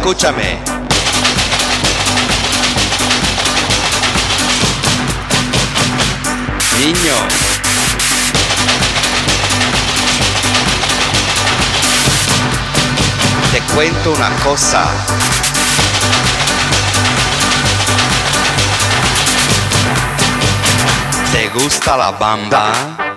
escúchame. Niño. Te cuento una cosa. ¿Te gusta la bamba?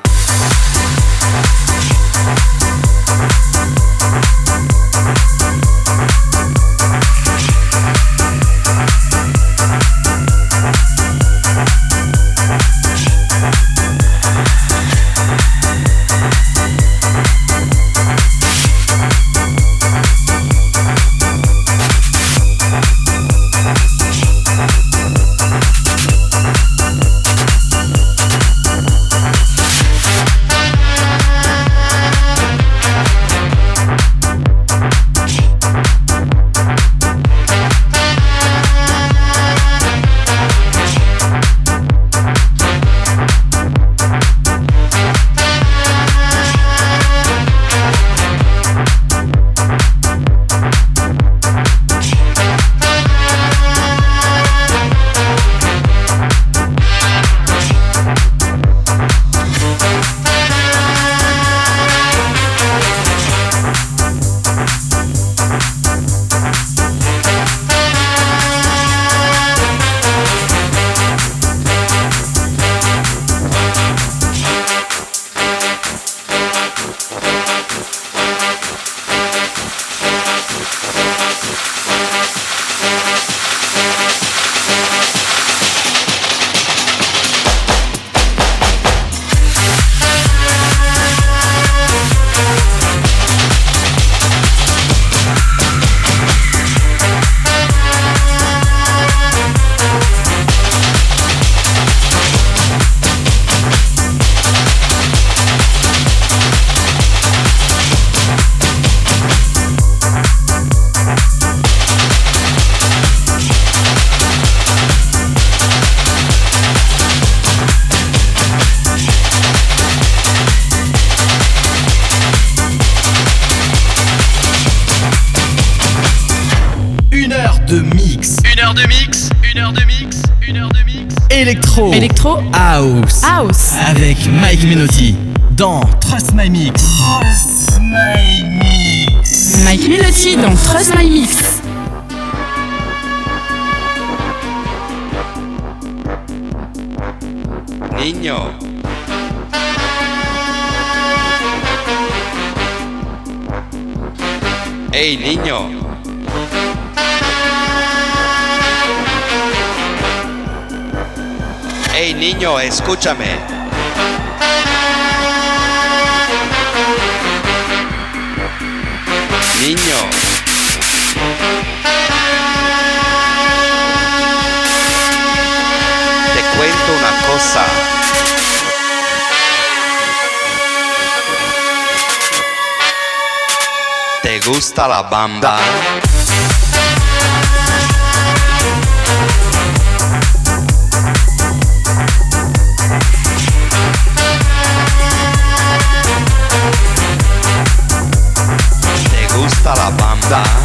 Avec Mike Menotti. Dans Trust My Mix. Trust My Mix. Mike Melotti dans Trust My Mix. Niño. Hey, niño. Hey, niño, escúchame. Te cuento una cosa. ¿Te gusta la bamba? 사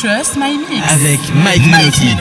Trust My Mix. Avec Mike Menotti.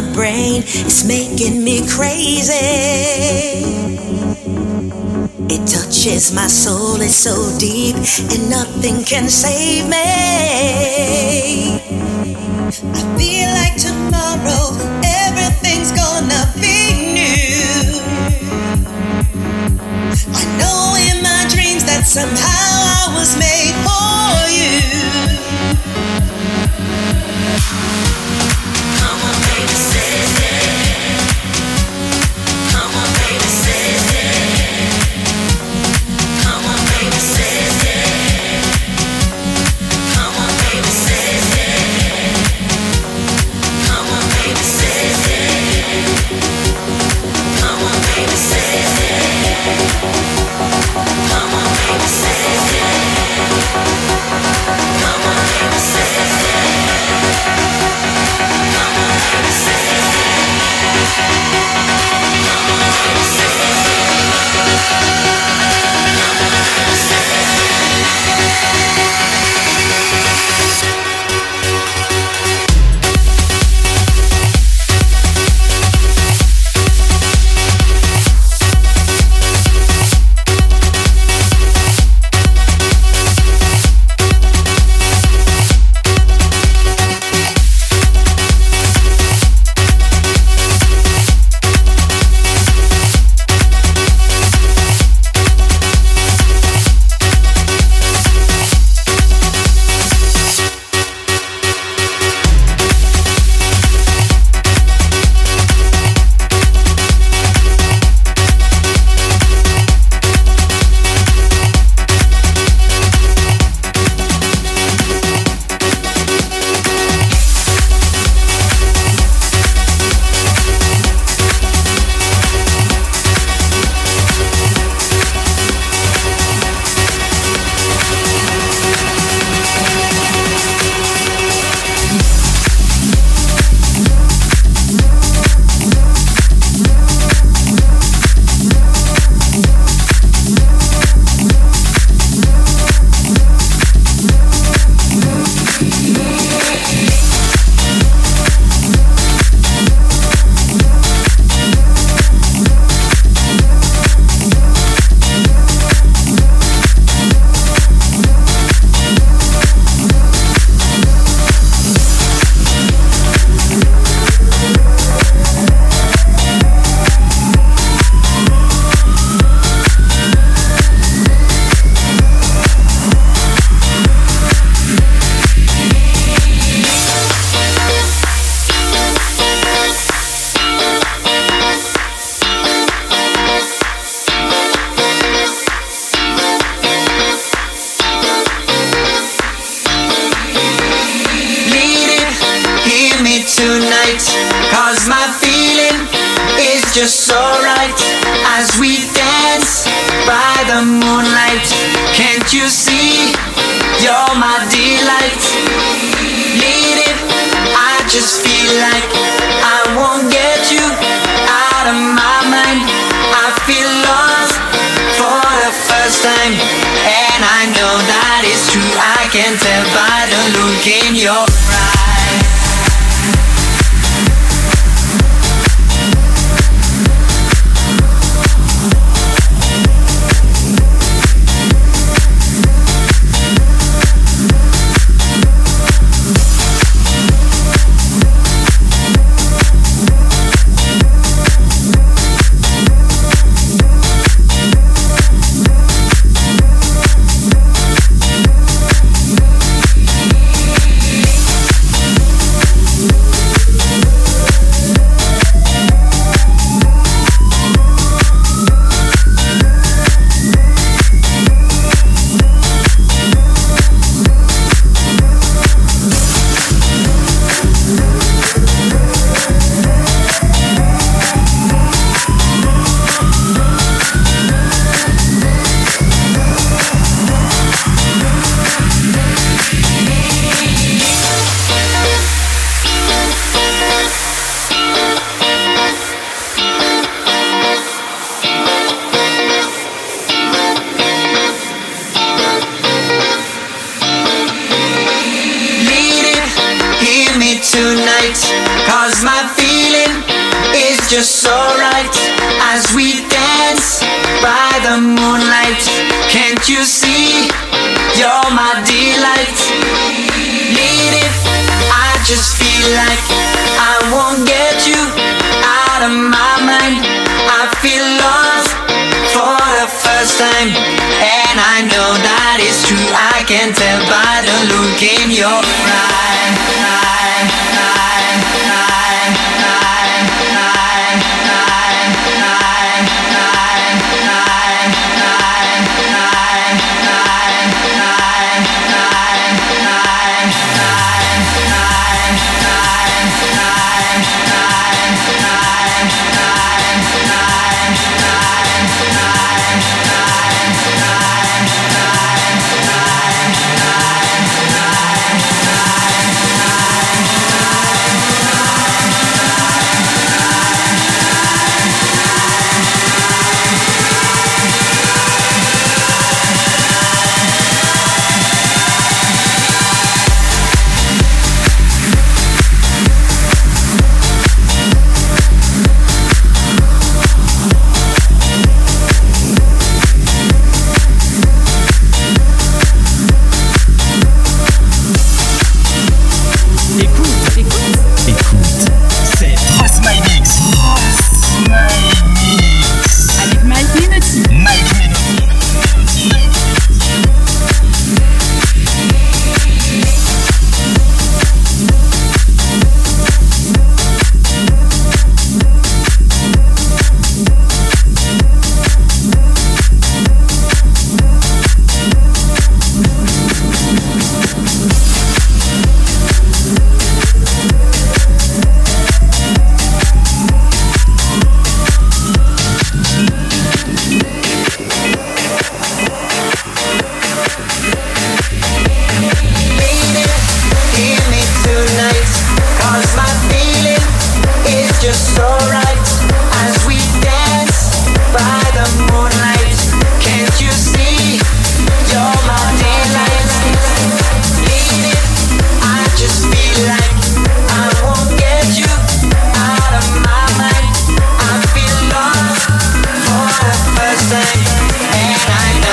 My brain. It's making me crazy. It touches my soul it's so deep and nothing can save me. I feel like tomorrow everything's gonna be new. I know in my dreams that somehow I was made for you. True. I can tell by the look in your eyes.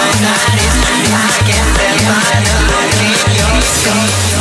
I can't stand by the in your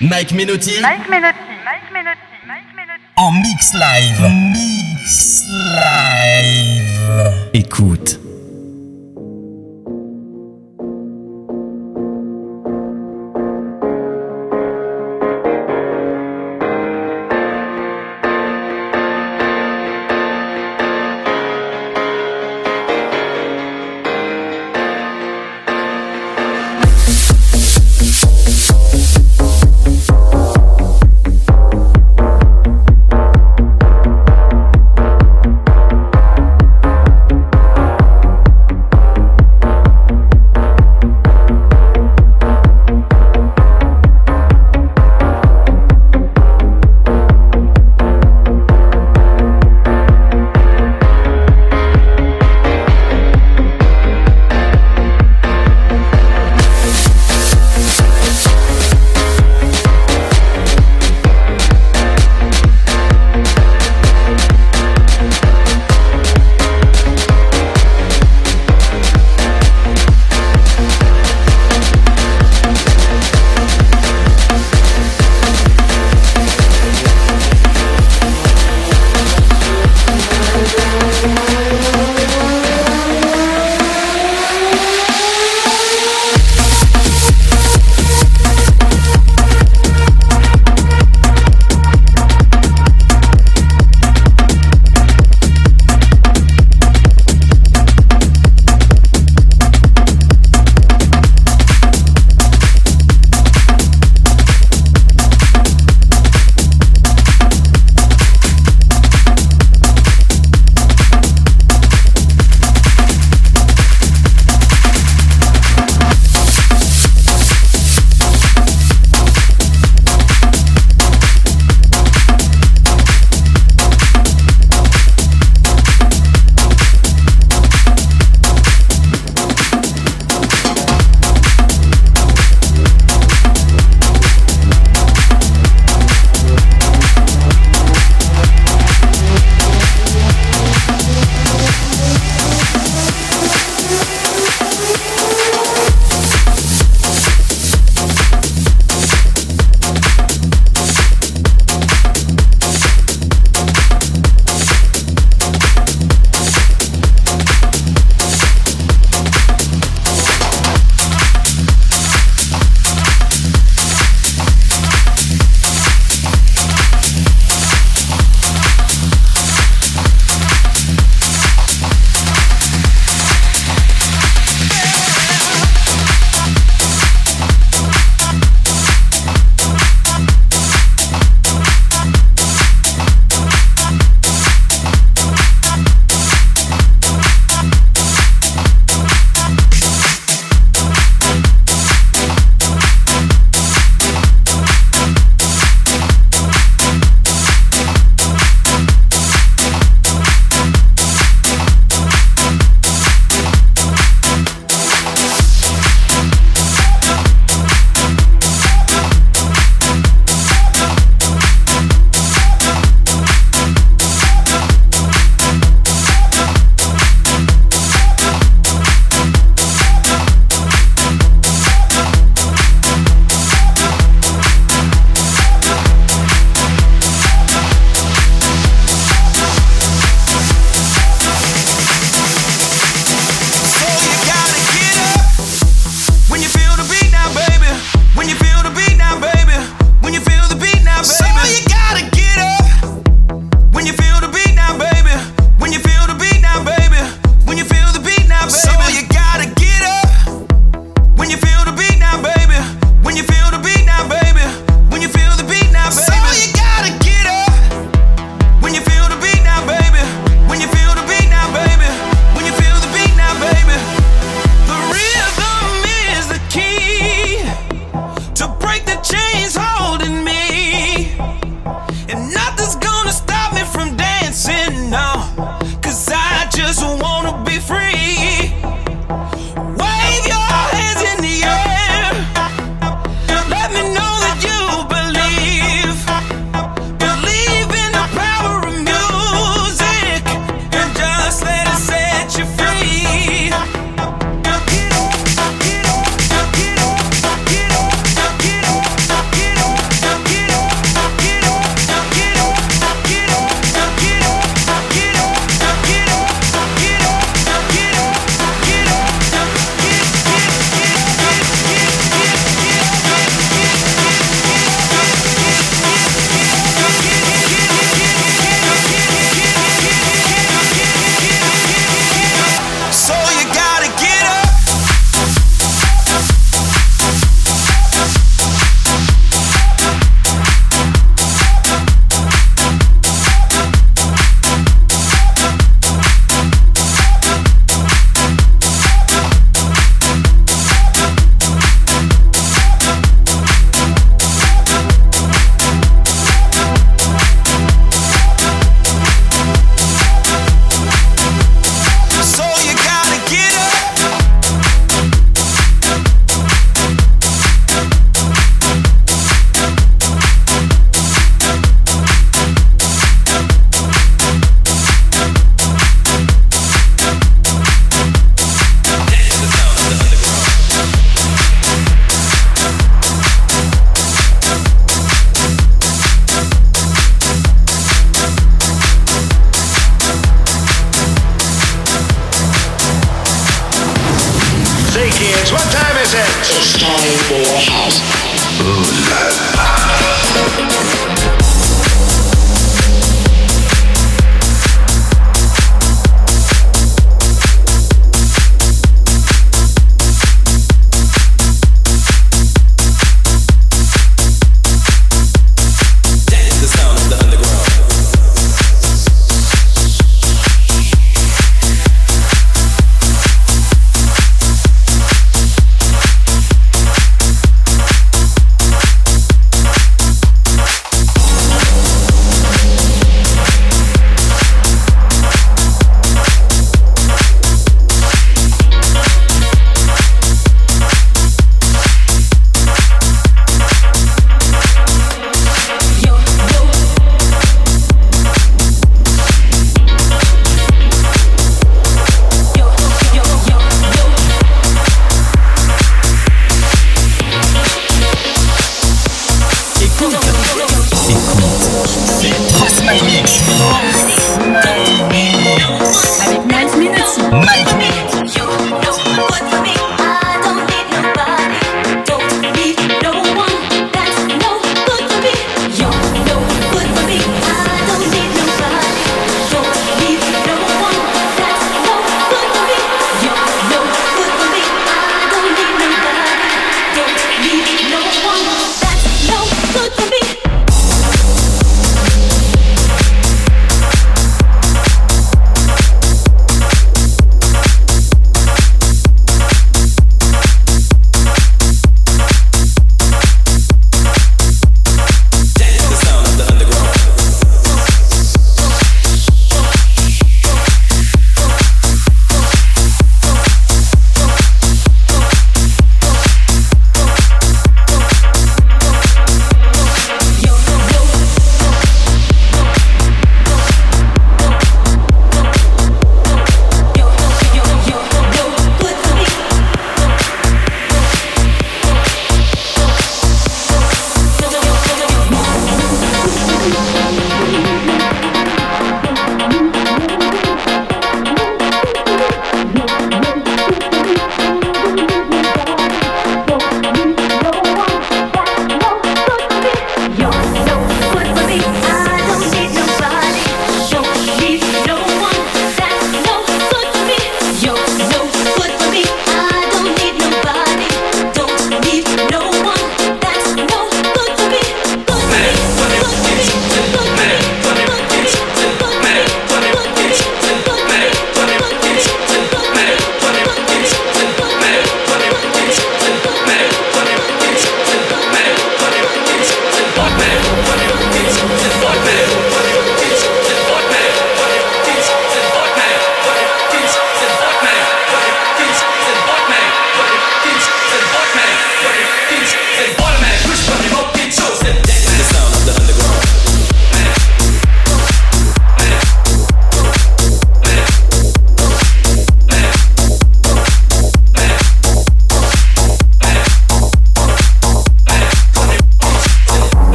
Mike Menotti. Mike Menotti. Mike Menotti. Mike Menotti. En mix live. Mix live. Écoute.